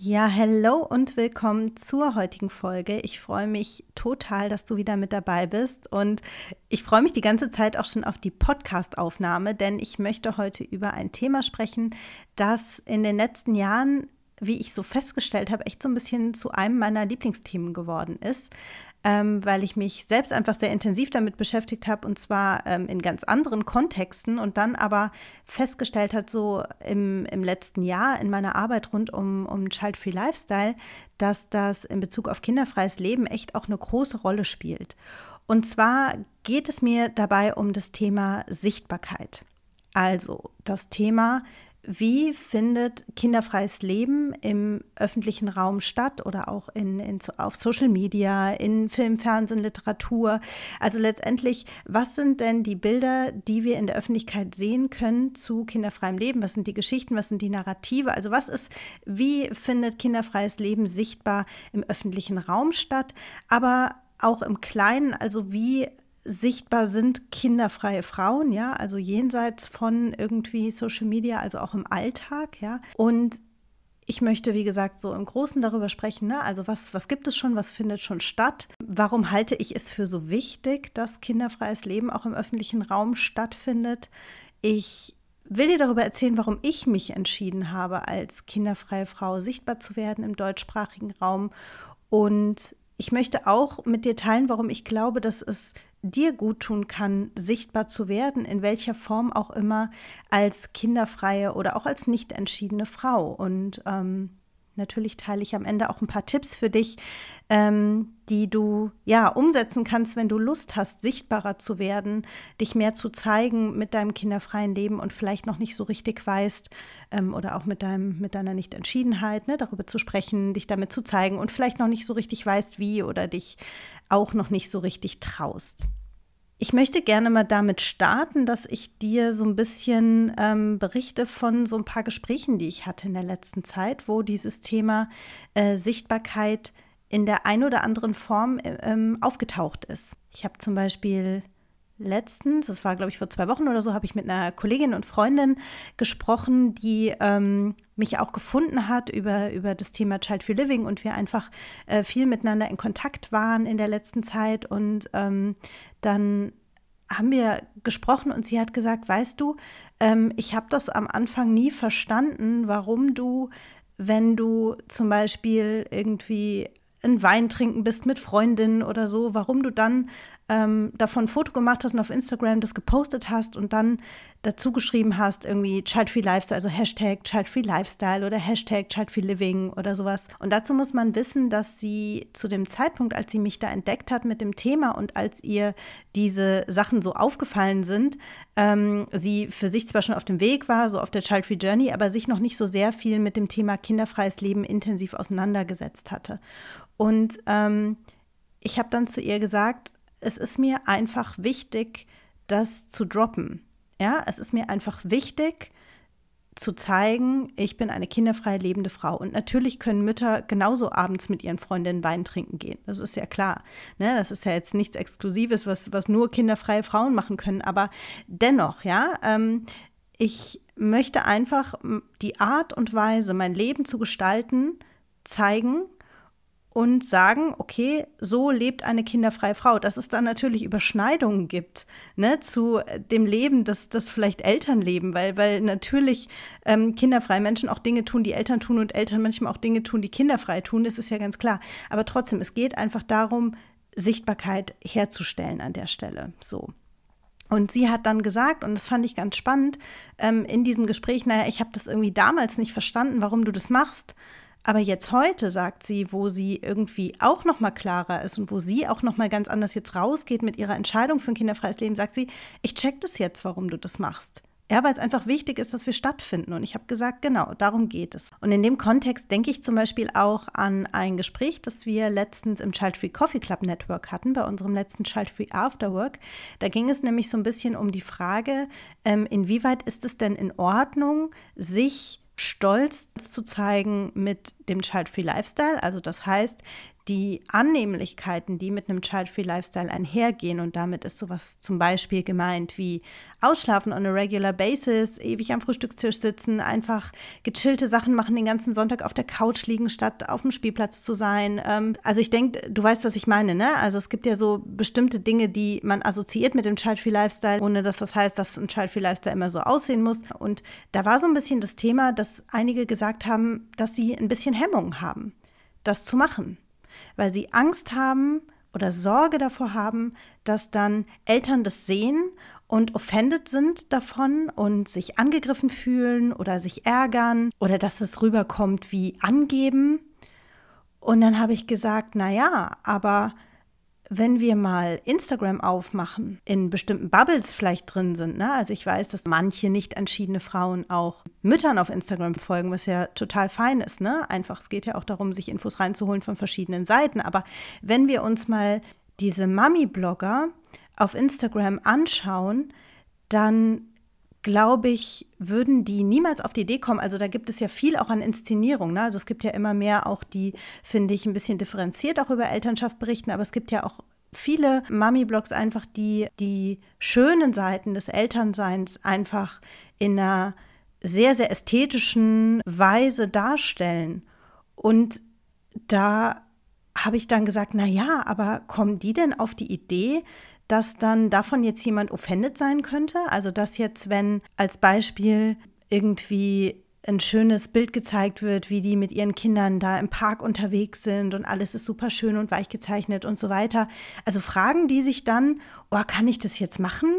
Ja, hello und willkommen zur heutigen Folge. Ich freue mich total, dass du wieder mit dabei bist und ich freue mich die ganze Zeit auch schon auf die Podcast-Aufnahme, denn ich möchte heute über ein Thema sprechen, das in den letzten Jahren wie ich so festgestellt habe, echt so ein bisschen zu einem meiner Lieblingsthemen geworden ist ähm, weil ich mich selbst einfach sehr intensiv damit beschäftigt habe und zwar ähm, in ganz anderen Kontexten und dann aber festgestellt hat, so im, im letzten Jahr in meiner Arbeit rund um, um Child-Free Lifestyle, dass das in Bezug auf kinderfreies Leben echt auch eine große Rolle spielt. Und zwar geht es mir dabei um das Thema Sichtbarkeit. Also das Thema, wie findet kinderfreies Leben im öffentlichen Raum statt oder auch in, in, auf Social Media, in Film, Fernsehen, Literatur? Also letztendlich, was sind denn die Bilder, die wir in der Öffentlichkeit sehen können zu kinderfreiem Leben? Was sind die Geschichten? Was sind die Narrative? Also was ist, wie findet kinderfreies Leben sichtbar im öffentlichen Raum statt? Aber auch im Kleinen, also wie sichtbar sind kinderfreie Frauen, ja, also jenseits von irgendwie Social Media, also auch im Alltag, ja. Und ich möchte, wie gesagt, so im Großen darüber sprechen, ne? also was, was gibt es schon, was findet schon statt? Warum halte ich es für so wichtig, dass kinderfreies Leben auch im öffentlichen Raum stattfindet? Ich will dir darüber erzählen, warum ich mich entschieden habe, als kinderfreie Frau sichtbar zu werden im deutschsprachigen Raum. Und ich möchte auch mit dir teilen, warum ich glaube, dass es dir gut tun kann, sichtbar zu werden, in welcher Form auch immer, als kinderfreie oder auch als nicht entschiedene Frau. Und ähm, natürlich teile ich am Ende auch ein paar Tipps für dich, ähm, die du ja umsetzen kannst, wenn du Lust hast, sichtbarer zu werden, dich mehr zu zeigen mit deinem kinderfreien Leben und vielleicht noch nicht so richtig weißt ähm, oder auch mit deinem mit deiner Nichtentschiedenheit, ne, darüber zu sprechen, dich damit zu zeigen und vielleicht noch nicht so richtig weißt, wie oder dich auch noch nicht so richtig traust. Ich möchte gerne mal damit starten, dass ich dir so ein bisschen ähm, berichte von so ein paar Gesprächen, die ich hatte in der letzten Zeit, wo dieses Thema äh, Sichtbarkeit in der ein oder anderen Form äh, ähm, aufgetaucht ist. Ich habe zum Beispiel letztens, das war glaube ich vor zwei Wochen oder so, habe ich mit einer Kollegin und Freundin gesprochen, die ähm, mich auch gefunden hat über, über das Thema Child Free Living und wir einfach äh, viel miteinander in Kontakt waren in der letzten Zeit und ähm, dann haben wir gesprochen und sie hat gesagt, weißt du, ähm, ich habe das am Anfang nie verstanden, warum du, wenn du zum Beispiel irgendwie ein Wein trinken bist mit Freundinnen oder so, warum du dann ähm, davon ein Foto gemacht hast und auf Instagram das gepostet hast und dann dazu geschrieben hast, irgendwie Child Free Lifestyle, also Hashtag Child Free Lifestyle oder Hashtag Child Free Living oder sowas. Und dazu muss man wissen, dass sie zu dem Zeitpunkt, als sie mich da entdeckt hat mit dem Thema und als ihr diese Sachen so aufgefallen sind, ähm, sie für sich zwar schon auf dem Weg war, so auf der Child Free Journey, aber sich noch nicht so sehr viel mit dem Thema kinderfreies Leben intensiv auseinandergesetzt hatte. Und ähm, ich habe dann zu ihr gesagt, es ist mir einfach wichtig, das zu droppen. Ja, es ist mir einfach wichtig zu zeigen, ich bin eine kinderfreie lebende Frau. Und natürlich können Mütter genauso abends mit ihren Freundinnen Wein trinken gehen. Das ist ja klar. Ne? Das ist ja jetzt nichts Exklusives, was, was nur kinderfreie Frauen machen können. Aber dennoch, ja, ähm, ich möchte einfach die Art und Weise, mein Leben zu gestalten, zeigen und sagen, okay, so lebt eine kinderfreie Frau. Dass es dann natürlich Überschneidungen gibt ne, zu dem Leben, das, das vielleicht Eltern leben, weil, weil natürlich ähm, kinderfreie Menschen auch Dinge tun, die Eltern tun und Eltern manchmal auch Dinge tun, die kinderfrei tun, das ist ja ganz klar. Aber trotzdem, es geht einfach darum, Sichtbarkeit herzustellen an der Stelle. So. Und sie hat dann gesagt, und das fand ich ganz spannend, ähm, in diesem Gespräch, naja, ich habe das irgendwie damals nicht verstanden, warum du das machst. Aber jetzt heute sagt sie, wo sie irgendwie auch noch mal klarer ist und wo sie auch noch mal ganz anders jetzt rausgeht mit ihrer Entscheidung für ein kinderfreies Leben, sagt sie, ich check das jetzt, warum du das machst. Ja, weil es einfach wichtig ist, dass wir stattfinden. Und ich habe gesagt, genau, darum geht es. Und in dem Kontext denke ich zum Beispiel auch an ein Gespräch, das wir letztens im Child Free Coffee Club Network hatten, bei unserem letzten Child Free Afterwork. Da ging es nämlich so ein bisschen um die Frage, ähm, inwieweit ist es denn in Ordnung, sich stolz zu zeigen mit dem Child-Free Lifestyle. Also das heißt, die Annehmlichkeiten, die mit einem Child-Free Lifestyle einhergehen. Und damit ist sowas zum Beispiel gemeint wie Ausschlafen on a regular basis, ewig am Frühstückstisch sitzen, einfach gechillte Sachen machen, den ganzen Sonntag auf der Couch liegen, statt auf dem Spielplatz zu sein. Ähm, also ich denke, du weißt, was ich meine, ne? Also es gibt ja so bestimmte Dinge, die man assoziiert mit dem Child-Free Lifestyle, ohne dass das heißt, dass ein Child-Free Lifestyle immer so aussehen muss. Und da war so ein bisschen das Thema, dass einige gesagt haben, dass sie ein bisschen Hemmungen haben, das zu machen weil sie Angst haben oder Sorge davor haben, dass dann Eltern das sehen und offended sind davon und sich angegriffen fühlen oder sich ärgern oder dass es rüberkommt wie angeben. Und dann habe ich gesagt, na ja, aber wenn wir mal Instagram aufmachen, in bestimmten Bubbles vielleicht drin sind, ne? also ich weiß, dass manche nicht entschiedene Frauen auch Müttern auf Instagram folgen, was ja total fein ist, ne? Einfach, es geht ja auch darum, sich Infos reinzuholen von verschiedenen Seiten. Aber wenn wir uns mal diese Mami-Blogger auf Instagram anschauen, dann glaube ich, würden die niemals auf die Idee kommen. Also da gibt es ja viel auch an Inszenierung. Ne? Also es gibt ja immer mehr auch die, finde ich, ein bisschen differenziert auch über Elternschaft berichten, aber es gibt ja auch viele Mami-Blogs einfach, die die schönen Seiten des Elternseins einfach in einer sehr, sehr ästhetischen Weise darstellen. Und da habe ich dann gesagt, na ja, aber kommen die denn auf die Idee, dass dann davon jetzt jemand offended sein könnte? Also dass jetzt, wenn als Beispiel irgendwie ein schönes Bild gezeigt wird, wie die mit ihren Kindern da im Park unterwegs sind und alles ist super schön und weich gezeichnet und so weiter. Also fragen die sich dann, oh, kann ich das jetzt machen?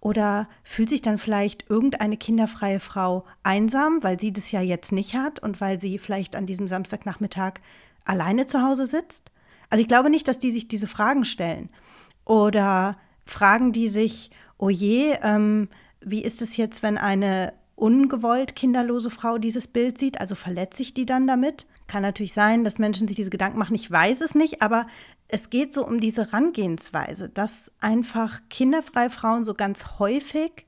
Oder fühlt sich dann vielleicht irgendeine kinderfreie Frau einsam, weil sie das ja jetzt nicht hat und weil sie vielleicht an diesem Samstagnachmittag alleine zu Hause sitzt? Also ich glaube nicht, dass die sich diese Fragen stellen. Oder fragen die sich, oh je, ähm, wie ist es jetzt, wenn eine ungewollt kinderlose Frau dieses Bild sieht? Also verletzt sich die dann damit? Kann natürlich sein, dass Menschen sich diese Gedanken machen. Ich weiß es nicht, aber es geht so um diese Rangehensweise, dass einfach kinderfreie Frauen so ganz häufig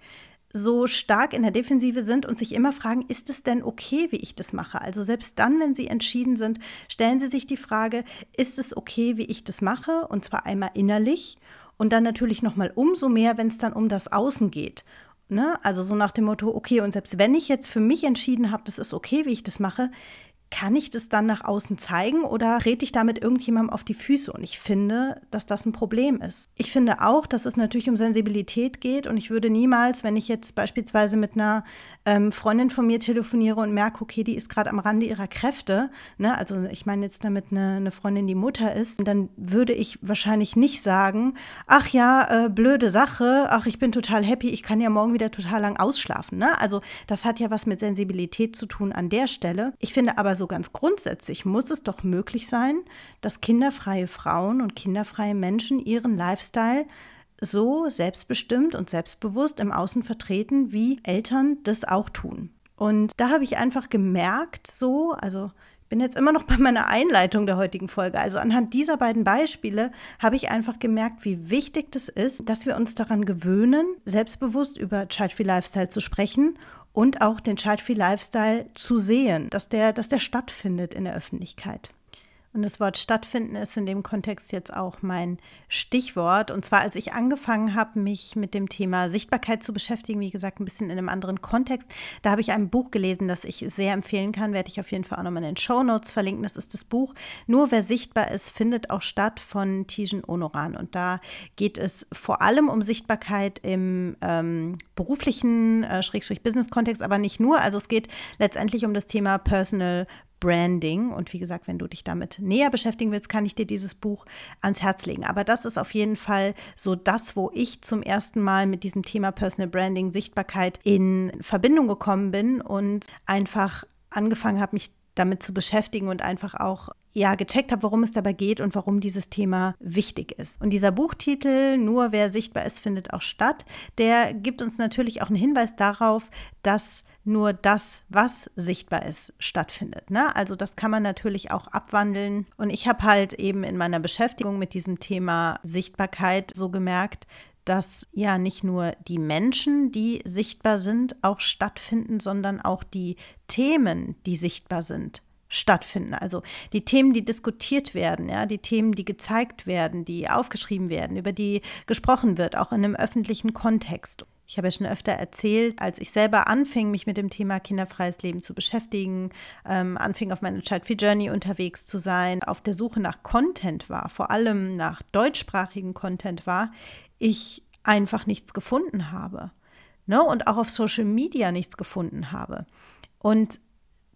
so stark in der Defensive sind und sich immer fragen, ist es denn okay, wie ich das mache? Also selbst dann, wenn sie entschieden sind, stellen sie sich die Frage, ist es okay, wie ich das mache? Und zwar einmal innerlich und dann natürlich noch mal umso mehr, wenn es dann um das Außen geht. Ne? Also so nach dem Motto, okay, und selbst wenn ich jetzt für mich entschieden habe, das ist okay, wie ich das mache, kann ich das dann nach außen zeigen oder trete ich damit irgendjemandem auf die Füße? Und ich finde, dass das ein Problem ist. Ich finde auch, dass es natürlich um Sensibilität geht und ich würde niemals, wenn ich jetzt beispielsweise mit einer ähm, Freundin von mir telefoniere und merke, okay, die ist gerade am Rande ihrer Kräfte, ne? also ich meine jetzt damit eine, eine Freundin, die Mutter ist, dann würde ich wahrscheinlich nicht sagen, ach ja, äh, blöde Sache, ach, ich bin total happy, ich kann ja morgen wieder total lang ausschlafen. Ne? Also das hat ja was mit Sensibilität zu tun an der Stelle. Ich finde aber so ganz grundsätzlich muss es doch möglich sein, dass kinderfreie Frauen und kinderfreie Menschen ihren Lifestyle so selbstbestimmt und selbstbewusst im Außen vertreten, wie Eltern das auch tun. Und da habe ich einfach gemerkt, so, also bin jetzt immer noch bei meiner Einleitung der heutigen Folge. Also anhand dieser beiden Beispiele habe ich einfach gemerkt, wie wichtig das ist, dass wir uns daran gewöhnen, selbstbewusst über Child-Free Lifestyle zu sprechen und auch den Child-Free Lifestyle zu sehen, dass der, dass der stattfindet in der Öffentlichkeit. Und das Wort stattfinden ist in dem Kontext jetzt auch mein Stichwort. Und zwar, als ich angefangen habe, mich mit dem Thema Sichtbarkeit zu beschäftigen, wie gesagt, ein bisschen in einem anderen Kontext, da habe ich ein Buch gelesen, das ich sehr empfehlen kann, werde ich auf jeden Fall auch nochmal in den Show Notes verlinken. Das ist das Buch Nur wer sichtbar ist, findet auch statt von Tijen Onoran. Und da geht es vor allem um Sichtbarkeit im ähm, beruflichen, äh, Schrägstrich Business-Kontext, aber nicht nur. Also es geht letztendlich um das Thema Personal Branding. Und wie gesagt, wenn du dich damit näher beschäftigen willst, kann ich dir dieses Buch ans Herz legen. Aber das ist auf jeden Fall so das, wo ich zum ersten Mal mit diesem Thema Personal Branding, Sichtbarkeit in Verbindung gekommen bin und einfach angefangen habe, mich damit zu beschäftigen und einfach auch ja gecheckt habe, worum es dabei geht und warum dieses Thema wichtig ist. Und dieser Buchtitel Nur wer sichtbar ist, findet auch statt, der gibt uns natürlich auch einen Hinweis darauf, dass nur das, was sichtbar ist, stattfindet. Ne? Also das kann man natürlich auch abwandeln. Und ich habe halt eben in meiner Beschäftigung mit diesem Thema Sichtbarkeit so gemerkt, dass ja nicht nur die Menschen, die sichtbar sind, auch stattfinden, sondern auch die Themen, die sichtbar sind stattfinden. Also die Themen, die diskutiert werden, ja, die Themen, die gezeigt werden, die aufgeschrieben werden, über die gesprochen wird, auch in einem öffentlichen Kontext. Ich habe ja schon öfter erzählt, als ich selber anfing, mich mit dem Thema kinderfreies Leben zu beschäftigen, ähm, anfing auf meiner Child Free Journey unterwegs zu sein, auf der Suche nach Content war, vor allem nach deutschsprachigen Content war, ich einfach nichts gefunden habe. Ne? Und auch auf Social Media nichts gefunden habe. Und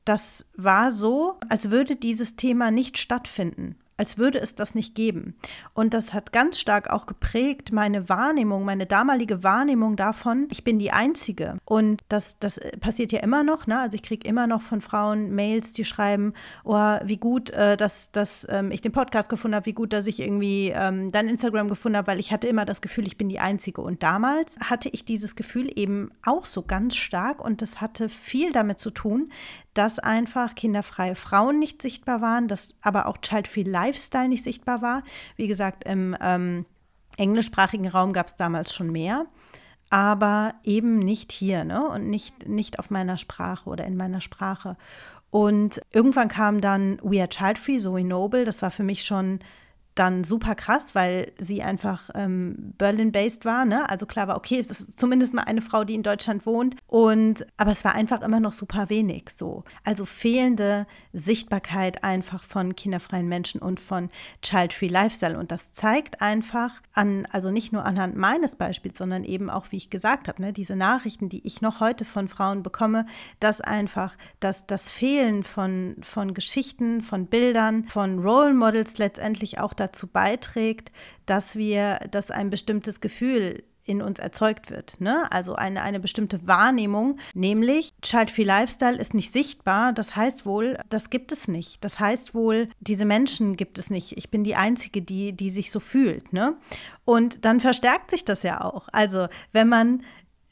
das war so, als würde dieses Thema nicht stattfinden als würde es das nicht geben. Und das hat ganz stark auch geprägt meine Wahrnehmung, meine damalige Wahrnehmung davon, ich bin die Einzige. Und das, das passiert ja immer noch. Ne? Also ich kriege immer noch von Frauen Mails, die schreiben, oh, wie gut, äh, dass, dass ähm, ich den Podcast gefunden habe, wie gut, dass ich irgendwie ähm, dein Instagram gefunden habe, weil ich hatte immer das Gefühl, ich bin die Einzige. Und damals hatte ich dieses Gefühl eben auch so ganz stark und das hatte viel damit zu tun, dass einfach kinderfreie Frauen nicht sichtbar waren, dass aber auch Child-Free Lifestyle nicht sichtbar war. Wie gesagt, im ähm, englischsprachigen Raum gab es damals schon mehr, aber eben nicht hier ne? und nicht, nicht auf meiner Sprache oder in meiner Sprache. Und irgendwann kam dann We Are Child Free, Zoe Noble. Das war für mich schon dann super krass, weil sie einfach ähm, Berlin-based war. Ne? Also klar war, okay, es ist zumindest mal eine Frau, die in Deutschland wohnt. Und aber es war einfach immer noch super wenig so. Also fehlende Sichtbarkeit einfach von kinderfreien Menschen und von Child-Free Lifestyle. Und das zeigt einfach an, also nicht nur anhand meines Beispiels, sondern eben auch, wie ich gesagt habe, ne, diese Nachrichten, die ich noch heute von Frauen bekomme, dass einfach dass das Fehlen von, von Geschichten, von Bildern, von Role Models letztendlich auch dazu beiträgt, dass wir, dass ein bestimmtes Gefühl in uns erzeugt wird. Ne? Also eine, eine bestimmte Wahrnehmung, nämlich Child-Free Lifestyle ist nicht sichtbar. Das heißt wohl, das gibt es nicht. Das heißt wohl, diese Menschen gibt es nicht. Ich bin die Einzige, die, die sich so fühlt. Ne? Und dann verstärkt sich das ja auch. Also wenn man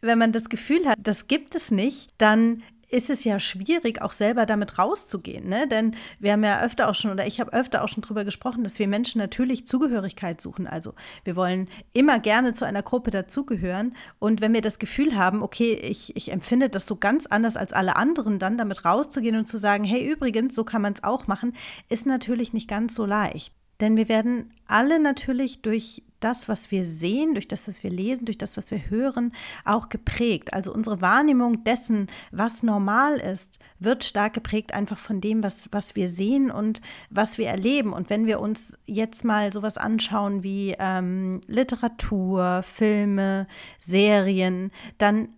wenn man das Gefühl hat, das gibt es nicht, dann ist es ja schwierig, auch selber damit rauszugehen. Ne? Denn wir haben ja öfter auch schon, oder ich habe öfter auch schon darüber gesprochen, dass wir Menschen natürlich Zugehörigkeit suchen. Also wir wollen immer gerne zu einer Gruppe dazugehören. Und wenn wir das Gefühl haben, okay, ich, ich empfinde das so ganz anders als alle anderen, dann damit rauszugehen und zu sagen, hey, übrigens, so kann man es auch machen, ist natürlich nicht ganz so leicht. Denn wir werden alle natürlich durch das, was wir sehen, durch das, was wir lesen, durch das, was wir hören, auch geprägt. Also unsere Wahrnehmung dessen, was normal ist, wird stark geprägt einfach von dem, was, was wir sehen und was wir erleben. Und wenn wir uns jetzt mal sowas anschauen wie ähm, Literatur, Filme, Serien, dann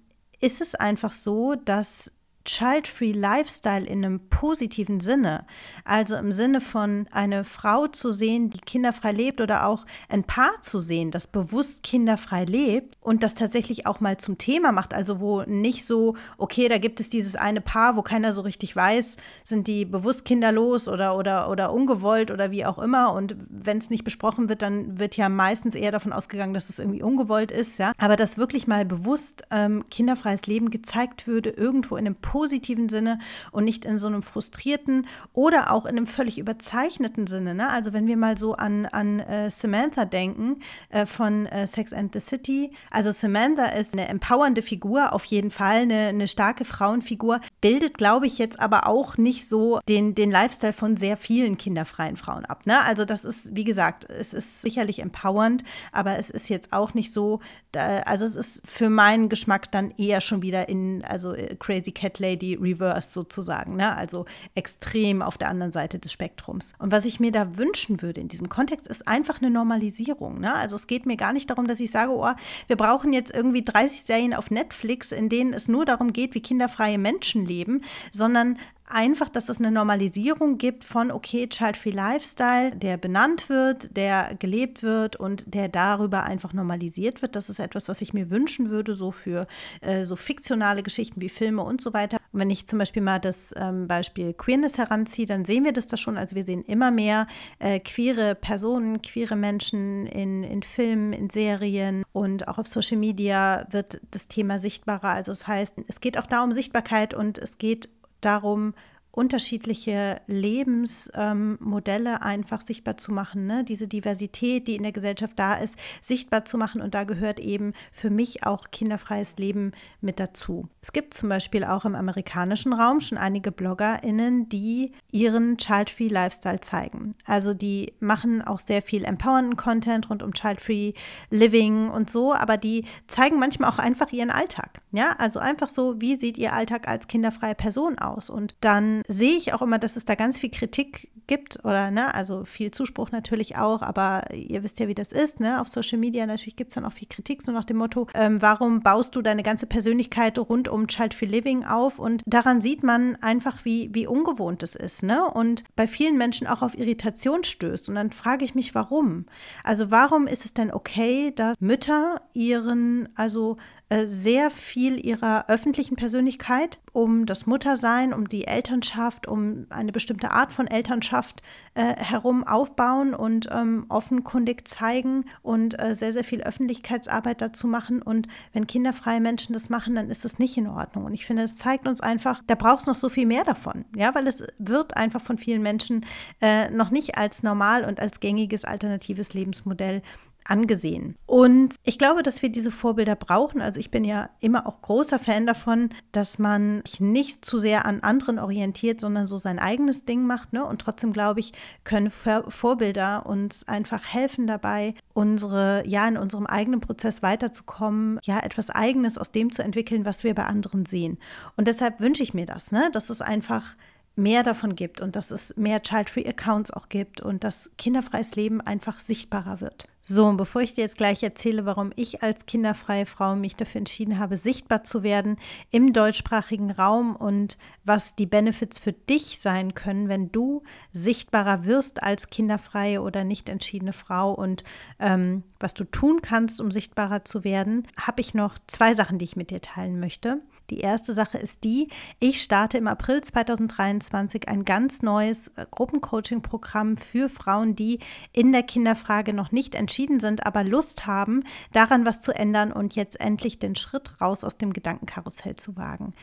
ist es einfach so, dass Child-Free Lifestyle in einem positiven Sinne, also im Sinne von eine Frau zu sehen, die kinderfrei lebt oder auch ein Paar zu sehen, das bewusst kinderfrei lebt und das tatsächlich auch mal zum Thema macht, also wo nicht so, okay, da gibt es dieses eine Paar, wo keiner so richtig weiß, sind die bewusst kinderlos oder, oder, oder ungewollt oder wie auch immer. Und wenn es nicht besprochen wird, dann wird ja meistens eher davon ausgegangen, dass es irgendwie ungewollt ist, ja, aber dass wirklich mal bewusst ähm, kinderfreies Leben gezeigt würde, irgendwo in einem positiven Sinne und nicht in so einem frustrierten oder auch in einem völlig überzeichneten Sinne. Ne? Also wenn wir mal so an, an äh, Samantha denken äh, von äh, Sex and the City. Also Samantha ist eine empowernde Figur, auf jeden Fall eine, eine starke Frauenfigur, bildet, glaube ich, jetzt aber auch nicht so den, den Lifestyle von sehr vielen kinderfreien Frauen ab. Ne? Also das ist, wie gesagt, es ist sicherlich empowernd, aber es ist jetzt auch nicht so, da, also es ist für meinen Geschmack dann eher schon wieder in, also äh, Crazy Cat Lady reversed sozusagen, ne? also extrem auf der anderen Seite des Spektrums. Und was ich mir da wünschen würde in diesem Kontext, ist einfach eine Normalisierung. Ne? Also es geht mir gar nicht darum, dass ich sage, oh, wir brauchen jetzt irgendwie 30 Serien auf Netflix, in denen es nur darum geht, wie kinderfreie Menschen leben, sondern einfach, dass es eine Normalisierung gibt von, okay, Child-Free Lifestyle, der benannt wird, der gelebt wird und der darüber einfach normalisiert wird. Das ist etwas, was ich mir wünschen würde, so für äh, so fiktionale Geschichten wie Filme und so weiter. Und wenn ich zum Beispiel mal das ähm, Beispiel Queerness heranziehe, dann sehen wir das da schon. Also wir sehen immer mehr äh, queere Personen, queere Menschen in, in Filmen, in Serien und auch auf Social Media wird das Thema sichtbarer. Also es das heißt, es geht auch da um Sichtbarkeit und es geht darum, unterschiedliche Lebensmodelle ähm, einfach sichtbar zu machen, ne? diese Diversität, die in der Gesellschaft da ist, sichtbar zu machen. Und da gehört eben für mich auch kinderfreies Leben mit dazu. Es gibt zum Beispiel auch im amerikanischen Raum schon einige BloggerInnen, die ihren Child-Free Lifestyle zeigen. Also die machen auch sehr viel empowernden Content rund um Child-Free Living und so, aber die zeigen manchmal auch einfach ihren Alltag. Ja, also einfach so, wie sieht ihr Alltag als kinderfreie Person aus? Und dann sehe ich auch immer, dass es da ganz viel Kritik gibt oder ne, also viel Zuspruch natürlich auch, aber ihr wisst ja, wie das ist, ne? Auf Social Media natürlich gibt es dann auch viel Kritik, so nach dem Motto, ähm, warum baust du deine ganze Persönlichkeit rund um Child Free Living auf? Und daran sieht man einfach, wie, wie ungewohnt es ist, ne? Und bei vielen Menschen auch auf Irritation stößt. Und dann frage ich mich, warum? Also warum ist es denn okay, dass Mütter ihren, also sehr viel ihrer öffentlichen Persönlichkeit um das Muttersein, um die Elternschaft, um eine bestimmte Art von Elternschaft äh, herum aufbauen und ähm, offenkundig zeigen und äh, sehr, sehr viel Öffentlichkeitsarbeit dazu machen. Und wenn kinderfreie Menschen das machen, dann ist das nicht in Ordnung. Und ich finde, das zeigt uns einfach, da braucht es noch so viel mehr davon. Ja, weil es wird einfach von vielen Menschen äh, noch nicht als normal und als gängiges alternatives Lebensmodell angesehen. Und ich glaube, dass wir diese Vorbilder brauchen. Also ich bin ja immer auch großer Fan davon, dass man sich nicht zu sehr an anderen orientiert, sondern so sein eigenes Ding macht. Ne? Und trotzdem glaube ich, können Vorbilder uns einfach helfen dabei, unsere, ja, in unserem eigenen Prozess weiterzukommen, ja, etwas Eigenes aus dem zu entwickeln, was wir bei anderen sehen. Und deshalb wünsche ich mir das, ne? dass es einfach mehr davon gibt und dass es mehr Child-Free Accounts auch gibt und dass kinderfreies Leben einfach sichtbarer wird. So, und bevor ich dir jetzt gleich erzähle, warum ich als kinderfreie Frau mich dafür entschieden habe, sichtbar zu werden im deutschsprachigen Raum und was die Benefits für dich sein können, wenn du sichtbarer wirst als kinderfreie oder nicht entschiedene Frau und ähm, was du tun kannst, um sichtbarer zu werden, habe ich noch zwei Sachen, die ich mit dir teilen möchte. Die erste Sache ist die, ich starte im April 2023 ein ganz neues äh, Gruppencoaching-Programm für Frauen, die in der Kinderfrage noch nicht entschieden sind, aber Lust haben, daran was zu ändern und jetzt endlich den Schritt raus aus dem Gedankenkarussell zu wagen.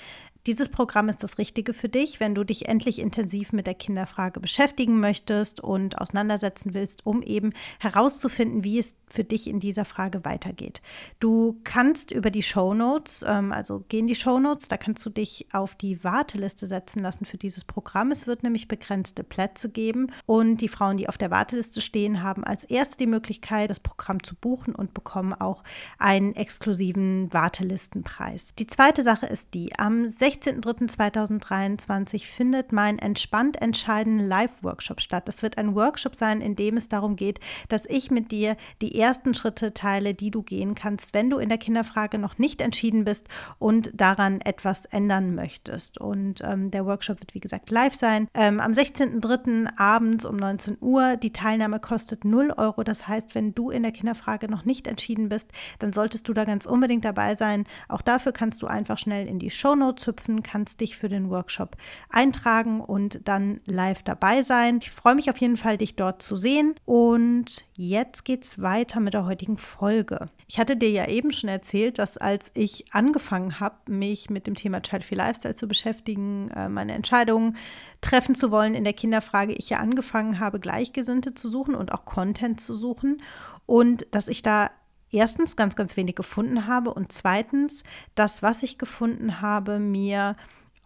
Dieses Programm ist das Richtige für dich, wenn du dich endlich intensiv mit der Kinderfrage beschäftigen möchtest und auseinandersetzen willst, um eben herauszufinden, wie es für dich in dieser Frage weitergeht. Du kannst über die Show Notes, ähm, also gehen die Show Notes, da kannst du dich auf die Warteliste setzen lassen für dieses Programm. Es wird nämlich begrenzte Plätze geben und die Frauen, die auf der Warteliste stehen, haben als erste die Möglichkeit, das Programm zu buchen und bekommen auch einen exklusiven Wartelistenpreis. Die zweite Sache ist die, am 16. 16.03.2023 findet mein Entspannt Entscheiden Live-Workshop statt. Das wird ein Workshop sein, in dem es darum geht, dass ich mit dir die ersten Schritte teile, die du gehen kannst, wenn du in der Kinderfrage noch nicht entschieden bist und daran etwas ändern möchtest. Und ähm, der Workshop wird, wie gesagt, live sein. Ähm, am 16.03. abends um 19 Uhr. Die Teilnahme kostet 0 Euro. Das heißt, wenn du in der Kinderfrage noch nicht entschieden bist, dann solltest du da ganz unbedingt dabei sein. Auch dafür kannst du einfach schnell in die Show Notes hüpfen anknüpfen, kannst dich für den Workshop eintragen und dann live dabei sein. Ich freue mich auf jeden Fall, dich dort zu sehen. Und jetzt geht's weiter mit der heutigen Folge. Ich hatte dir ja eben schon erzählt, dass als ich angefangen habe, mich mit dem Thema Child Free Lifestyle zu beschäftigen, äh, meine Entscheidungen treffen zu wollen in der Kinderfrage, ich ja angefangen habe, Gleichgesinnte zu suchen und auch Content zu suchen und dass ich da erstens ganz, ganz wenig gefunden habe und zweitens, das, was ich gefunden habe, mir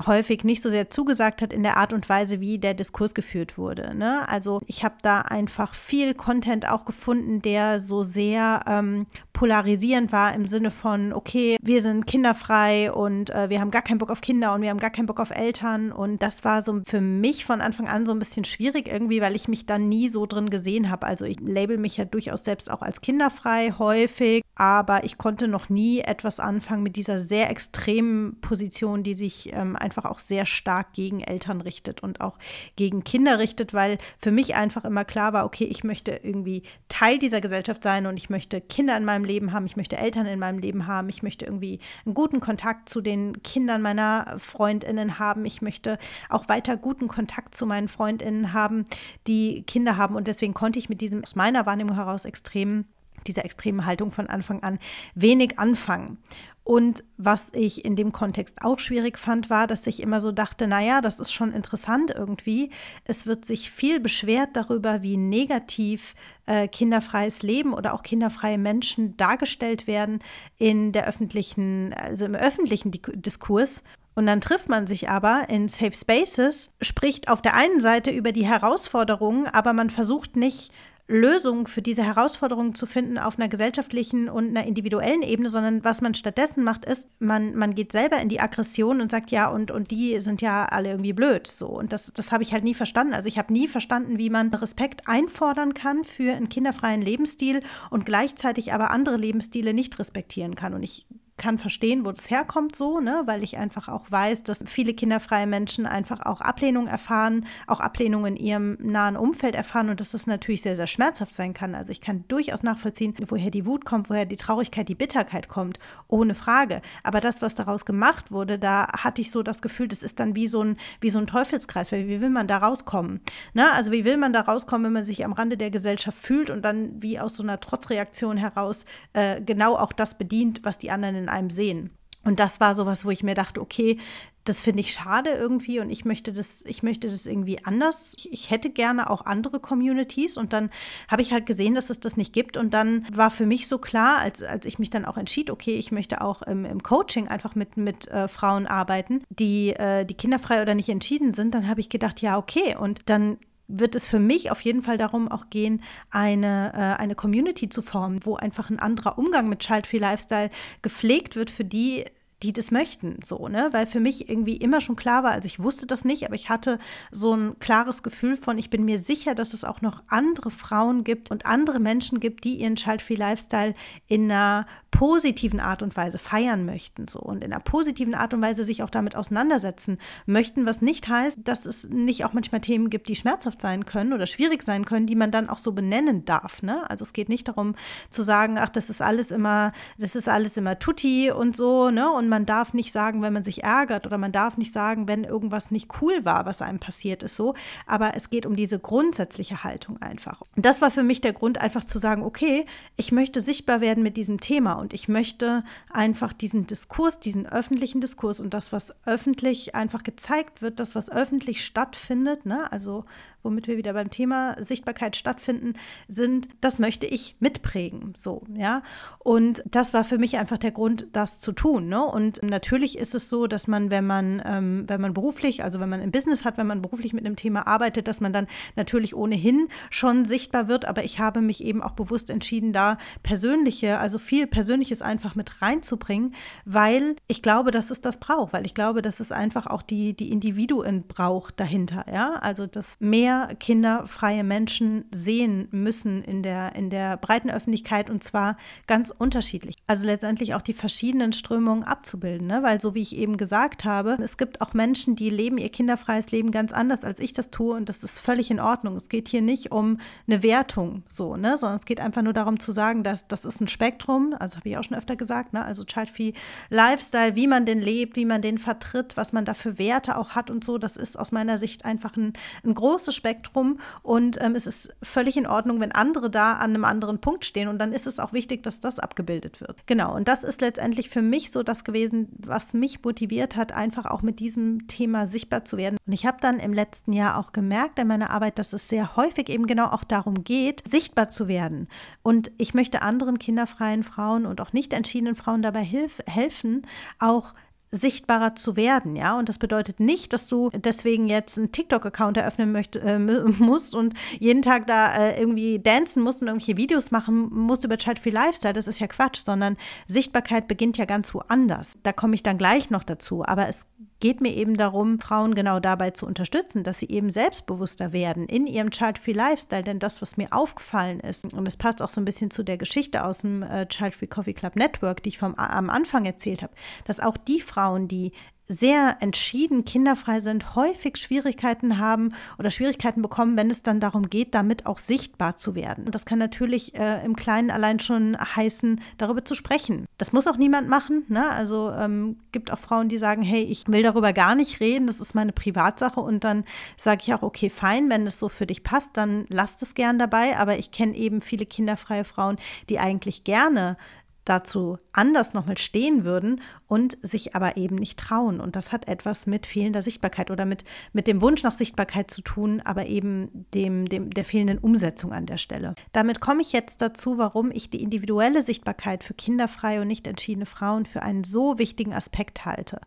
häufig nicht so sehr zugesagt hat in der Art und Weise, wie der Diskurs geführt wurde. Ne? Also ich habe da einfach viel Content auch gefunden, der so sehr ähm, polarisierend war im Sinne von, okay, wir sind kinderfrei und äh, wir haben gar keinen Bock auf Kinder und wir haben gar keinen Bock auf Eltern. Und das war so für mich von Anfang an so ein bisschen schwierig irgendwie, weil ich mich da nie so drin gesehen habe. Also ich label mich ja durchaus selbst auch als kinderfrei häufig, aber ich konnte noch nie etwas anfangen mit dieser sehr extremen Position, die sich ähm, einfach auch sehr stark gegen Eltern richtet und auch gegen Kinder richtet, weil für mich einfach immer klar war, okay, ich möchte irgendwie Teil dieser Gesellschaft sein und ich möchte Kinder in meinem Leben haben, ich möchte Eltern in meinem Leben haben, ich möchte irgendwie einen guten Kontakt zu den Kindern meiner Freundinnen haben, ich möchte auch weiter guten Kontakt zu meinen Freundinnen haben, die Kinder haben. Und deswegen konnte ich mit diesem aus meiner Wahrnehmung heraus extrem dieser extremen Haltung von Anfang an wenig anfangen. Und was ich in dem Kontext auch schwierig fand, war, dass ich immer so dachte, naja, das ist schon interessant irgendwie. Es wird sich viel beschwert darüber, wie negativ äh, kinderfreies Leben oder auch kinderfreie Menschen dargestellt werden in der öffentlichen, also im öffentlichen Diskurs. Und dann trifft man sich aber in Safe Spaces, spricht auf der einen Seite über die Herausforderungen, aber man versucht nicht Lösungen für diese Herausforderungen zu finden auf einer gesellschaftlichen und einer individuellen Ebene, sondern was man stattdessen macht, ist, man, man geht selber in die Aggression und sagt, ja, und, und die sind ja alle irgendwie blöd. So. Und das, das habe ich halt nie verstanden. Also ich habe nie verstanden, wie man Respekt einfordern kann für einen kinderfreien Lebensstil und gleichzeitig aber andere Lebensstile nicht respektieren kann. Und ich kann verstehen, wo das herkommt so, ne, weil ich einfach auch weiß, dass viele kinderfreie Menschen einfach auch Ablehnung erfahren, auch Ablehnung in ihrem nahen Umfeld erfahren und dass das natürlich sehr, sehr schmerzhaft sein kann. Also ich kann durchaus nachvollziehen, woher die Wut kommt, woher die Traurigkeit, die Bitterkeit kommt, ohne Frage. Aber das, was daraus gemacht wurde, da hatte ich so das Gefühl, das ist dann wie so ein, wie so ein Teufelskreis, weil wie will man da rauskommen? Ne? Also wie will man da rauskommen, wenn man sich am Rande der Gesellschaft fühlt und dann wie aus so einer Trotzreaktion heraus äh, genau auch das bedient, was die anderen in einem sehen. Und das war sowas, wo ich mir dachte, okay, das finde ich schade irgendwie und ich möchte das, ich möchte das irgendwie anders. Ich, ich hätte gerne auch andere Communities und dann habe ich halt gesehen, dass es das nicht gibt. Und dann war für mich so klar, als, als ich mich dann auch entschied, okay, ich möchte auch im, im Coaching einfach mit, mit äh, Frauen arbeiten, die, äh, die kinderfrei oder nicht entschieden sind, dann habe ich gedacht, ja, okay. Und dann wird es für mich auf jeden Fall darum auch gehen, eine, äh, eine Community zu formen, wo einfach ein anderer Umgang mit Child-Free Lifestyle gepflegt wird für die, die das möchten, so, ne? Weil für mich irgendwie immer schon klar war, also ich wusste das nicht, aber ich hatte so ein klares Gefühl von, ich bin mir sicher, dass es auch noch andere Frauen gibt und andere Menschen gibt, die ihren Child-Free Lifestyle in einer positiven Art und Weise feiern möchten, so und in einer positiven Art und Weise sich auch damit auseinandersetzen möchten, was nicht heißt, dass es nicht auch manchmal Themen gibt, die schmerzhaft sein können oder schwierig sein können, die man dann auch so benennen darf, ne? Also es geht nicht darum zu sagen, ach, das ist alles immer, das ist alles immer tutti und so, ne? Und man darf nicht sagen, wenn man sich ärgert oder man darf nicht sagen, wenn irgendwas nicht cool war, was einem passiert ist, so. Aber es geht um diese grundsätzliche Haltung einfach. Und das war für mich der Grund, einfach zu sagen, okay, ich möchte sichtbar werden mit diesem Thema und ich möchte einfach diesen Diskurs, diesen öffentlichen Diskurs und das, was öffentlich einfach gezeigt wird, das, was öffentlich stattfindet, ne, also womit wir wieder beim Thema Sichtbarkeit stattfinden, sind, das möchte ich mitprägen. So, ja. Und das war für mich einfach der Grund, das zu tun. Ne? Und natürlich ist es so, dass man, wenn man, ähm, wenn man beruflich, also wenn man im Business hat, wenn man beruflich mit einem Thema arbeitet, dass man dann natürlich ohnehin schon sichtbar wird. Aber ich habe mich eben auch bewusst entschieden, da persönliche, also viel Persönliches einfach mit reinzubringen, weil ich glaube, dass es das braucht, weil ich glaube, dass es einfach auch die, die Individuen braucht dahinter. Ja, also das mehr kinderfreie Menschen sehen müssen in der, in der breiten Öffentlichkeit und zwar ganz unterschiedlich. Also letztendlich auch die verschiedenen Strömungen abzubilden, ne? weil so wie ich eben gesagt habe, es gibt auch Menschen, die leben ihr kinderfreies Leben ganz anders, als ich das tue und das ist völlig in Ordnung. Es geht hier nicht um eine Wertung so, ne? sondern es geht einfach nur darum zu sagen, dass das ist ein Spektrum, also habe ich auch schon öfter gesagt, ne? also Child-Free Lifestyle, wie man den lebt, wie man den vertritt, was man da für Werte auch hat und so, das ist aus meiner Sicht einfach ein, ein großes Spektrum und ähm, es ist völlig in Ordnung, wenn andere da an einem anderen Punkt stehen und dann ist es auch wichtig, dass das abgebildet wird. Genau, und das ist letztendlich für mich so das gewesen, was mich motiviert hat, einfach auch mit diesem Thema sichtbar zu werden. Und ich habe dann im letzten Jahr auch gemerkt in meiner Arbeit, dass es sehr häufig eben genau auch darum geht, sichtbar zu werden. Und ich möchte anderen kinderfreien Frauen und auch nicht entschiedenen Frauen dabei hilf helfen, auch sichtbarer zu werden, ja. Und das bedeutet nicht, dass du deswegen jetzt einen TikTok-Account eröffnen möcht, äh, musst und jeden Tag da äh, irgendwie dancen musst und irgendwelche Videos machen musst über Child Free Lifestyle. Das ist ja Quatsch, sondern Sichtbarkeit beginnt ja ganz woanders. Da komme ich dann gleich noch dazu. Aber es geht mir eben darum, Frauen genau dabei zu unterstützen, dass sie eben selbstbewusster werden in ihrem Child Free Lifestyle. Denn das, was mir aufgefallen ist, und es passt auch so ein bisschen zu der Geschichte aus dem äh, Child Free Coffee Club Network, die ich vom, am Anfang erzählt habe, dass auch die Frauen, die sehr entschieden kinderfrei sind, häufig Schwierigkeiten haben oder Schwierigkeiten bekommen, wenn es dann darum geht, damit auch sichtbar zu werden. Und das kann natürlich äh, im Kleinen allein schon heißen, darüber zu sprechen. Das muss auch niemand machen. Ne? Also ähm, gibt auch Frauen, die sagen, hey, ich will darüber gar nicht reden, das ist meine Privatsache. Und dann sage ich auch, okay, fein, wenn es so für dich passt, dann lasst es gern dabei. Aber ich kenne eben viele kinderfreie Frauen, die eigentlich gerne dazu anders nochmal stehen würden und sich aber eben nicht trauen. Und das hat etwas mit fehlender Sichtbarkeit oder mit, mit dem Wunsch nach Sichtbarkeit zu tun, aber eben dem, dem, der fehlenden Umsetzung an der Stelle. Damit komme ich jetzt dazu, warum ich die individuelle Sichtbarkeit für kinderfreie und nicht entschiedene Frauen für einen so wichtigen Aspekt halte.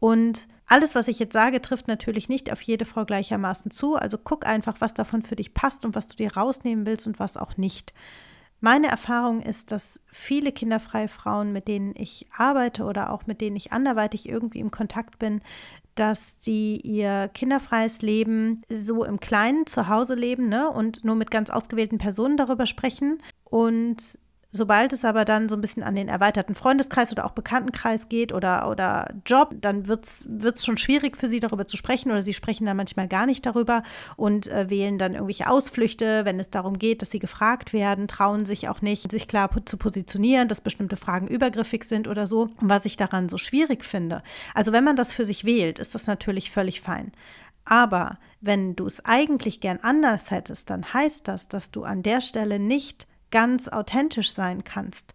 Und alles, was ich jetzt sage, trifft natürlich nicht auf jede Frau gleichermaßen zu. Also guck einfach, was davon für dich passt und was du dir rausnehmen willst und was auch nicht. Meine Erfahrung ist, dass viele kinderfreie Frauen, mit denen ich arbeite oder auch mit denen ich anderweitig irgendwie im Kontakt bin, dass sie ihr kinderfreies Leben so im Kleinen zu Hause leben ne, und nur mit ganz ausgewählten Personen darüber sprechen. Und Sobald es aber dann so ein bisschen an den erweiterten Freundeskreis oder auch Bekanntenkreis geht oder, oder Job, dann wird es schon schwierig für sie darüber zu sprechen oder sie sprechen dann manchmal gar nicht darüber und äh, wählen dann irgendwelche Ausflüchte, wenn es darum geht, dass sie gefragt werden, trauen sich auch nicht, sich klar zu positionieren, dass bestimmte Fragen übergriffig sind oder so. was ich daran so schwierig finde. Also wenn man das für sich wählt, ist das natürlich völlig fein. Aber wenn du es eigentlich gern anders hättest, dann heißt das, dass du an der Stelle nicht ganz authentisch sein kannst.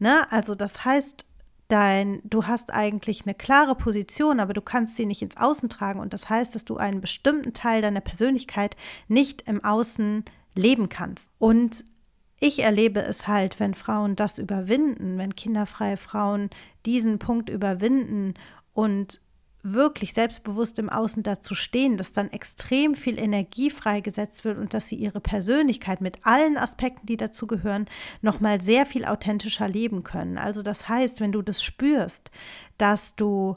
Ne? Also das heißt, dein, du hast eigentlich eine klare Position, aber du kannst sie nicht ins Außen tragen. Und das heißt, dass du einen bestimmten Teil deiner Persönlichkeit nicht im Außen leben kannst. Und ich erlebe es halt, wenn Frauen das überwinden, wenn kinderfreie Frauen diesen Punkt überwinden und wirklich selbstbewusst im Außen dazu stehen, dass dann extrem viel Energie freigesetzt wird und dass sie ihre Persönlichkeit mit allen Aspekten, die dazu gehören, nochmal sehr viel authentischer leben können. Also das heißt, wenn du das spürst, dass du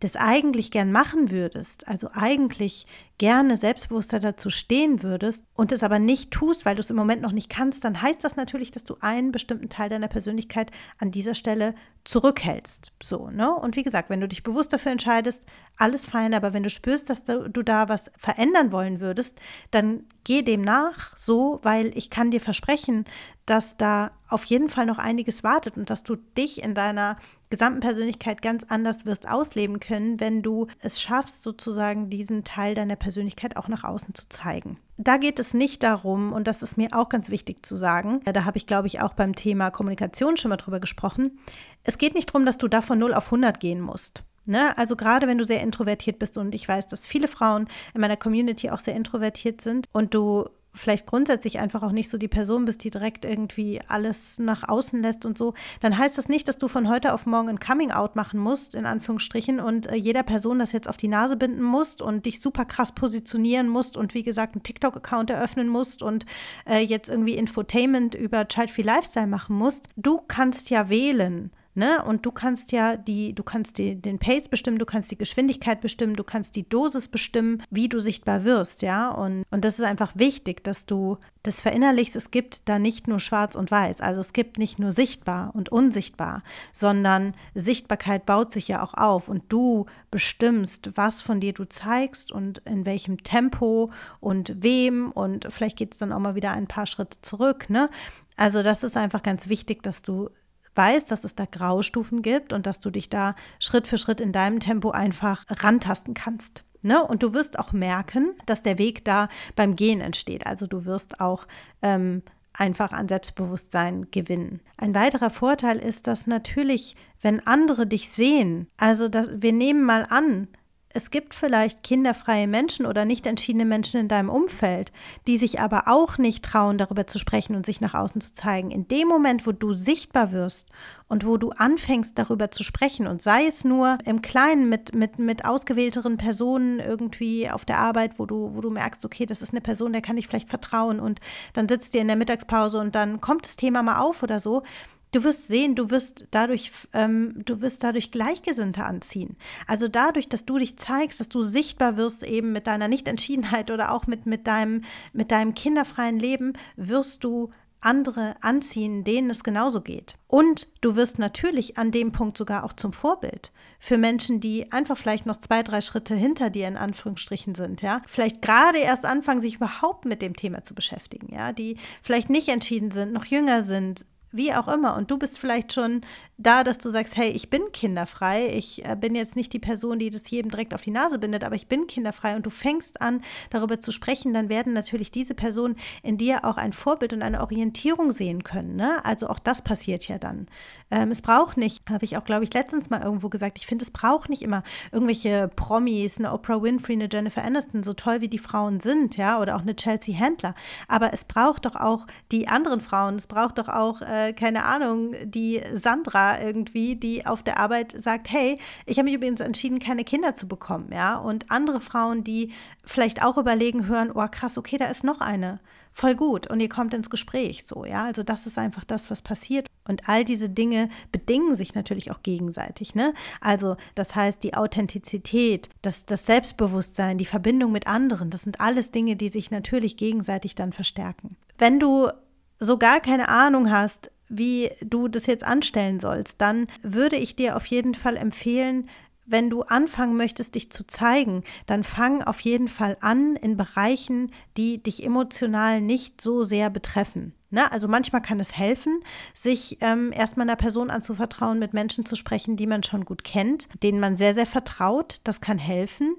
das eigentlich gern machen würdest, also eigentlich gerne selbstbewusster dazu stehen würdest und es aber nicht tust, weil du es im Moment noch nicht kannst, dann heißt das natürlich, dass du einen bestimmten Teil deiner Persönlichkeit an dieser Stelle zurückhältst. So, ne? Und wie gesagt, wenn du dich bewusst dafür entscheidest, alles fein, aber wenn du spürst, dass du, du da was verändern wollen würdest, dann geh dem nach so, weil ich kann dir versprechen, dass da auf jeden Fall noch einiges wartet und dass du dich in deiner gesamten Persönlichkeit ganz anders wirst ausleben können, wenn du es schaffst, sozusagen diesen Teil deiner Persönlichkeit auch nach außen zu zeigen. Da geht es nicht darum, und das ist mir auch ganz wichtig zu sagen, da habe ich, glaube ich, auch beim Thema Kommunikation schon mal drüber gesprochen. Es geht nicht darum, dass du da von 0 auf 100 gehen musst. Ne? Also gerade wenn du sehr introvertiert bist und ich weiß, dass viele Frauen in meiner Community auch sehr introvertiert sind und du vielleicht grundsätzlich einfach auch nicht so die Person bist, die direkt irgendwie alles nach außen lässt und so, dann heißt das nicht, dass du von heute auf morgen ein Coming-out machen musst, in Anführungsstrichen, und äh, jeder Person das jetzt auf die Nase binden musst und dich super krass positionieren musst und wie gesagt einen TikTok-Account eröffnen musst und äh, jetzt irgendwie Infotainment über Child Free Lifestyle machen musst. Du kannst ja wählen Ne? Und du kannst ja die, du kannst die, den Pace bestimmen, du kannst die Geschwindigkeit bestimmen, du kannst die Dosis bestimmen, wie du sichtbar wirst, ja. Und, und das ist einfach wichtig, dass du das verinnerlichst. Es gibt da nicht nur schwarz und weiß. Also es gibt nicht nur sichtbar und unsichtbar, sondern Sichtbarkeit baut sich ja auch auf und du bestimmst, was von dir du zeigst und in welchem Tempo und wem und vielleicht geht es dann auch mal wieder ein paar Schritte zurück, ne? Also das ist einfach ganz wichtig, dass du weißt, dass es da Graustufen gibt und dass du dich da Schritt für Schritt in deinem Tempo einfach rantasten kannst. Ne? Und du wirst auch merken, dass der Weg da beim Gehen entsteht. Also du wirst auch ähm, einfach an Selbstbewusstsein gewinnen. Ein weiterer Vorteil ist, dass natürlich, wenn andere dich sehen, also dass, wir nehmen mal an, es gibt vielleicht kinderfreie Menschen oder nicht entschiedene Menschen in deinem Umfeld, die sich aber auch nicht trauen, darüber zu sprechen und sich nach außen zu zeigen. In dem Moment, wo du sichtbar wirst und wo du anfängst, darüber zu sprechen und sei es nur im Kleinen mit, mit, mit ausgewählteren Personen irgendwie auf der Arbeit, wo du, wo du merkst, okay, das ist eine Person, der kann ich vielleicht vertrauen und dann sitzt ihr in der Mittagspause und dann kommt das Thema mal auf oder so, Du wirst sehen, du wirst dadurch, ähm, du wirst dadurch Gleichgesinnte anziehen. Also dadurch, dass du dich zeigst, dass du sichtbar wirst eben mit deiner Nichtentschiedenheit oder auch mit, mit, deinem, mit deinem kinderfreien Leben, wirst du andere anziehen, denen es genauso geht. Und du wirst natürlich an dem Punkt sogar auch zum Vorbild für Menschen, die einfach vielleicht noch zwei, drei Schritte hinter dir in Anführungsstrichen sind, ja. Vielleicht gerade erst anfangen, sich überhaupt mit dem Thema zu beschäftigen, ja, die vielleicht nicht entschieden sind, noch jünger sind, wie auch immer. Und du bist vielleicht schon da, dass du sagst, hey, ich bin kinderfrei. Ich äh, bin jetzt nicht die Person, die das jedem direkt auf die Nase bindet, aber ich bin kinderfrei und du fängst an, darüber zu sprechen, dann werden natürlich diese Personen in dir auch ein Vorbild und eine Orientierung sehen können. Ne? Also auch das passiert ja dann. Ähm, es braucht nicht, habe ich auch, glaube ich, letztens mal irgendwo gesagt, ich finde, es braucht nicht immer irgendwelche Promis, eine Oprah Winfrey, eine Jennifer Aniston, so toll wie die Frauen sind, ja, oder auch eine Chelsea Handler. Aber es braucht doch auch die anderen Frauen, es braucht doch auch, äh, keine Ahnung, die Sandra irgendwie, die auf der Arbeit sagt, hey, ich habe mich übrigens entschieden, keine Kinder zu bekommen, ja. Und andere Frauen, die vielleicht auch überlegen, hören, oh krass, okay, da ist noch eine voll gut und ihr kommt ins Gespräch so, ja. Also das ist einfach das, was passiert. Und all diese Dinge bedingen sich natürlich auch gegenseitig, ne? Also das heißt, die Authentizität, das, das Selbstbewusstsein, die Verbindung mit anderen, das sind alles Dinge, die sich natürlich gegenseitig dann verstärken. Wenn du so gar keine Ahnung hast, wie du das jetzt anstellen sollst, dann würde ich dir auf jeden Fall empfehlen, wenn du anfangen möchtest, dich zu zeigen, dann fang auf jeden Fall an in Bereichen, die dich emotional nicht so sehr betreffen. Ne? Also manchmal kann es helfen, sich ähm, erstmal einer Person anzuvertrauen, mit Menschen zu sprechen, die man schon gut kennt, denen man sehr, sehr vertraut. Das kann helfen.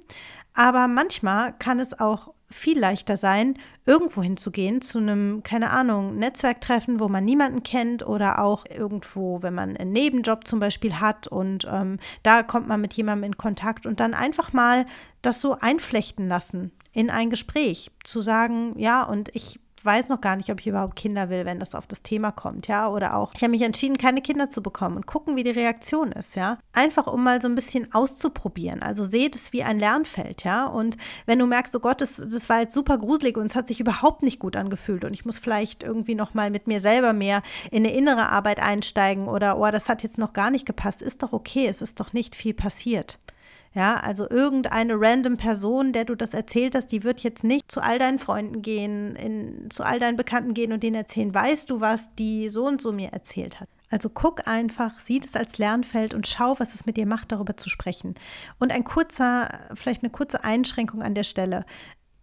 Aber manchmal kann es auch viel leichter sein, irgendwo hinzugehen, zu einem, keine Ahnung, Netzwerktreffen, wo man niemanden kennt oder auch irgendwo, wenn man einen Nebenjob zum Beispiel hat und ähm, da kommt man mit jemandem in Kontakt und dann einfach mal das so einflechten lassen in ein Gespräch, zu sagen, ja, und ich weiß noch gar nicht, ob ich überhaupt Kinder will, wenn das auf das Thema kommt, ja, oder auch, ich habe mich entschieden, keine Kinder zu bekommen und gucken, wie die Reaktion ist, ja. Einfach, um mal so ein bisschen auszuprobieren. Also seht es wie ein Lernfeld, ja. Und wenn du merkst, oh Gott, das, das war jetzt super gruselig und es hat sich überhaupt nicht gut angefühlt und ich muss vielleicht irgendwie noch mal mit mir selber mehr in eine innere Arbeit einsteigen oder, oh, das hat jetzt noch gar nicht gepasst, ist doch okay, es ist doch nicht viel passiert. Ja, also irgendeine random Person, der du das erzählt hast, die wird jetzt nicht zu all deinen Freunden gehen, in, zu all deinen Bekannten gehen und denen erzählen, weißt du, was die so und so mir erzählt hat. Also guck einfach, sieh es als Lernfeld und schau, was es mit dir macht, darüber zu sprechen. Und ein kurzer, vielleicht eine kurze Einschränkung an der Stelle.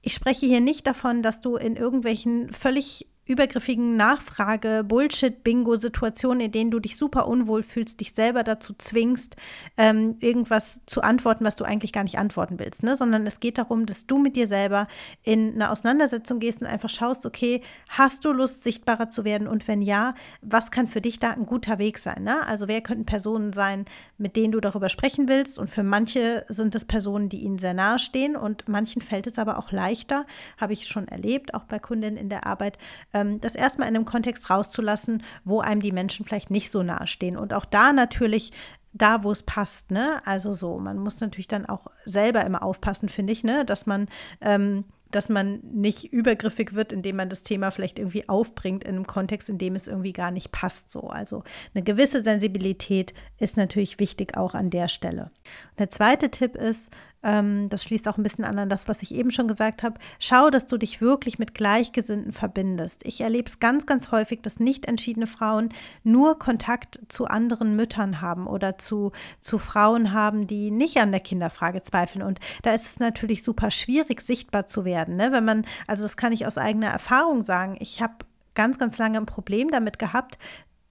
Ich spreche hier nicht davon, dass du in irgendwelchen völlig übergriffigen Nachfrage, Bullshit-Bingo-Situationen, in denen du dich super unwohl fühlst, dich selber dazu zwingst, ähm, irgendwas zu antworten, was du eigentlich gar nicht antworten willst, ne? sondern es geht darum, dass du mit dir selber in eine Auseinandersetzung gehst und einfach schaust, okay, hast du Lust, sichtbarer zu werden und wenn ja, was kann für dich da ein guter Weg sein? Ne? Also wer könnten Personen sein, mit denen du darüber sprechen willst und für manche sind es Personen, die ihnen sehr nahe stehen und manchen fällt es aber auch leichter, habe ich schon erlebt, auch bei Kundinnen in der Arbeit, ähm, das erstmal in einem Kontext rauszulassen, wo einem die Menschen vielleicht nicht so nahe stehen. Und auch da natürlich da, wo es passt, ne? Also so, man muss natürlich dann auch selber immer aufpassen, finde ich, ne? Dass man ähm, dass man nicht übergriffig wird, indem man das Thema vielleicht irgendwie aufbringt in einem Kontext, in dem es irgendwie gar nicht passt. So. Also eine gewisse Sensibilität ist natürlich wichtig auch an der Stelle. Und der zweite Tipp ist, ähm, das schließt auch ein bisschen an an das, was ich eben schon gesagt habe, schau, dass du dich wirklich mit Gleichgesinnten verbindest. Ich erlebe es ganz, ganz häufig, dass nicht entschiedene Frauen nur Kontakt zu anderen Müttern haben oder zu, zu Frauen haben, die nicht an der Kinderfrage zweifeln. Und da ist es natürlich super schwierig, sichtbar zu werden. Ne? Wenn man, also das kann ich aus eigener Erfahrung sagen, ich habe ganz, ganz lange ein Problem damit gehabt,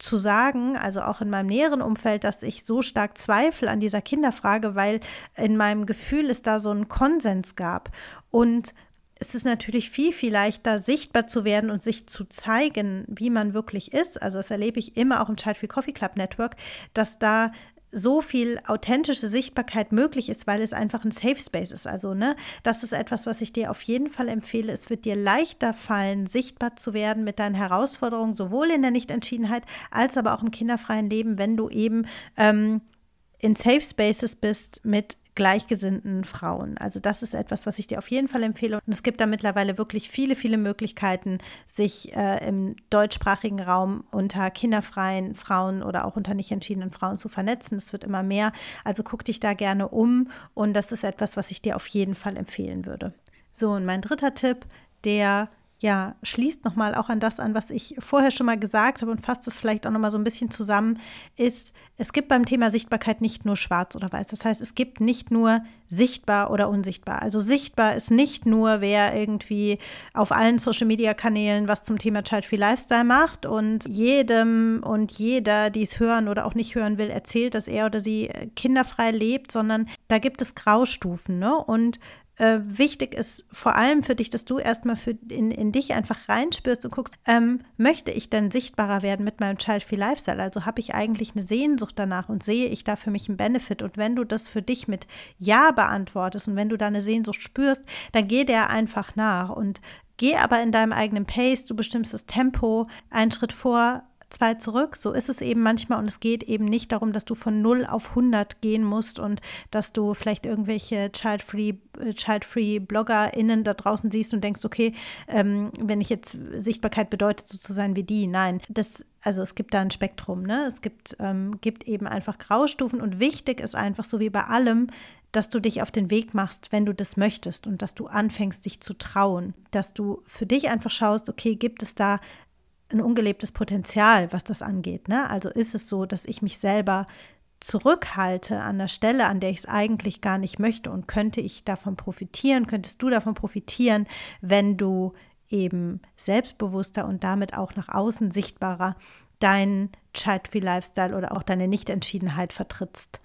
zu sagen, also auch in meinem näheren Umfeld, dass ich so stark zweifle an dieser Kinderfrage, weil in meinem Gefühl es da so einen Konsens gab. Und es ist natürlich viel, viel leichter, sichtbar zu werden und sich zu zeigen, wie man wirklich ist. Also das erlebe ich immer auch im Child Free Coffee Club Network, dass da so viel authentische Sichtbarkeit möglich ist, weil es einfach ein Safe Space ist. Also, ne, das ist etwas, was ich dir auf jeden Fall empfehle. Es wird dir leichter fallen, sichtbar zu werden mit deinen Herausforderungen, sowohl in der Nichtentschiedenheit als aber auch im kinderfreien Leben, wenn du eben ähm, in Safe Spaces bist mit gleichgesinnten Frauen. Also das ist etwas, was ich dir auf jeden Fall empfehle. Und es gibt da mittlerweile wirklich viele, viele Möglichkeiten, sich äh, im deutschsprachigen Raum unter kinderfreien Frauen oder auch unter nicht entschiedenen Frauen zu vernetzen. Es wird immer mehr. Also guck dich da gerne um. Und das ist etwas, was ich dir auf jeden Fall empfehlen würde. So, und mein dritter Tipp, der ja, schließt nochmal auch an das an, was ich vorher schon mal gesagt habe und fasst es vielleicht auch nochmal so ein bisschen zusammen, ist, es gibt beim Thema Sichtbarkeit nicht nur schwarz oder weiß. Das heißt, es gibt nicht nur sichtbar oder unsichtbar. Also sichtbar ist nicht nur, wer irgendwie auf allen Social-Media-Kanälen was zum Thema Child-Free Lifestyle macht und jedem und jeder, die es hören oder auch nicht hören will, erzählt, dass er oder sie kinderfrei lebt, sondern da gibt es Graustufen. Ne? Und äh, wichtig ist vor allem für dich, dass du erstmal für in, in dich einfach reinspürst und guckst, ähm, möchte ich denn sichtbarer werden mit meinem Child Free Lifestyle? Also habe ich eigentlich eine Sehnsucht danach und sehe ich da für mich einen Benefit? Und wenn du das für dich mit Ja beantwortest und wenn du da eine Sehnsucht spürst, dann geh der einfach nach und geh aber in deinem eigenen Pace, du bestimmst das Tempo, einen Schritt vor, zwei zurück. So ist es eben manchmal und es geht eben nicht darum, dass du von 0 auf 100 gehen musst und dass du vielleicht irgendwelche Child-Free äh, Child-Free BloggerInnen da draußen siehst und denkst, okay, ähm, wenn ich jetzt Sichtbarkeit bedeutet, so zu sein wie die. Nein, das, also es gibt da ein Spektrum, ne? Es gibt, ähm, gibt eben einfach Graustufen und wichtig ist einfach, so wie bei allem, dass du dich auf den Weg machst, wenn du das möchtest und dass du anfängst, dich zu trauen, dass du für dich einfach schaust, okay, gibt es da ein ungelebtes Potenzial, was das angeht. Ne? Also ist es so, dass ich mich selber zurückhalte an der Stelle, an der ich es eigentlich gar nicht möchte und könnte ich davon profitieren, könntest du davon profitieren, wenn du eben selbstbewusster und damit auch nach außen sichtbarer deinen Child-Free Lifestyle oder auch deine Nichtentschiedenheit vertrittst.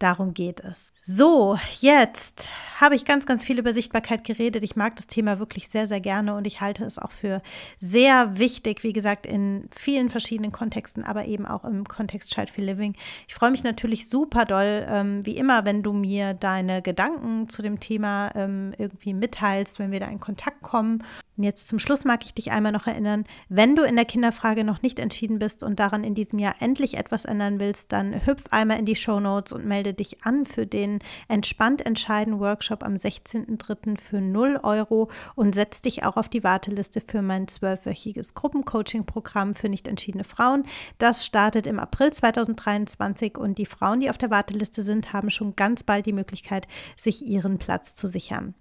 Darum geht es. So, jetzt habe ich ganz, ganz viel über Sichtbarkeit geredet. Ich mag das Thema wirklich sehr, sehr gerne und ich halte es auch für sehr wichtig, wie gesagt, in vielen verschiedenen Kontexten, aber eben auch im Kontext Child Free Living. Ich freue mich natürlich super doll, ähm, wie immer, wenn du mir deine Gedanken zu dem Thema ähm, irgendwie mitteilst, wenn wir da in Kontakt kommen. Und jetzt zum Schluss mag ich dich einmal noch erinnern, wenn du in der Kinderfrage noch nicht entschieden bist und daran in diesem Jahr endlich etwas ändern willst, dann hüpf einmal in die Show Notes und melde dich an für den Entspannt entscheiden Workshop am 16.03. für 0 Euro und setz dich auch auf die Warteliste für mein zwölfwöchiges Gruppencoaching-Programm für nicht entschiedene Frauen. Das startet im April 2023 und die Frauen, die auf der Warteliste sind, haben schon ganz bald die Möglichkeit, sich ihren Platz zu sichern.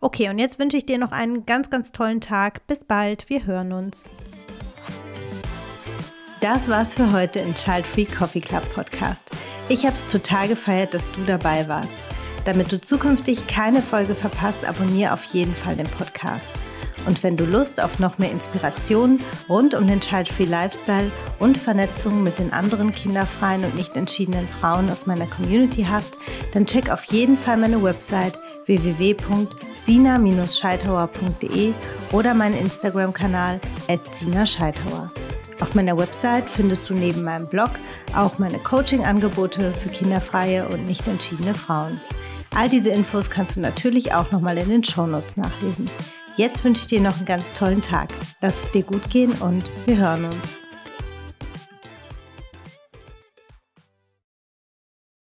Okay, und jetzt wünsche ich dir noch einen ganz, ganz tollen Tag. Bis bald, wir hören uns. Das war's für heute im Child Free Coffee Club Podcast. Ich habe es total gefeiert, dass du dabei warst. Damit du zukünftig keine Folge verpasst, abonniere auf jeden Fall den Podcast. Und wenn du Lust auf noch mehr Inspiration rund um den Child Free Lifestyle und Vernetzung mit den anderen kinderfreien und nicht entschiedenen Frauen aus meiner Community hast, dann check auf jeden Fall meine Website www.sina-scheithauer.de oder meinen Instagram-Kanal @sina-scheithauer. Auf meiner Website findest du neben meinem Blog auch meine Coaching-Angebote für kinderfreie und nicht entschiedene Frauen. All diese Infos kannst du natürlich auch nochmal in den Shownotes nachlesen. Jetzt wünsche ich dir noch einen ganz tollen Tag. Lass es dir gut gehen und wir hören uns.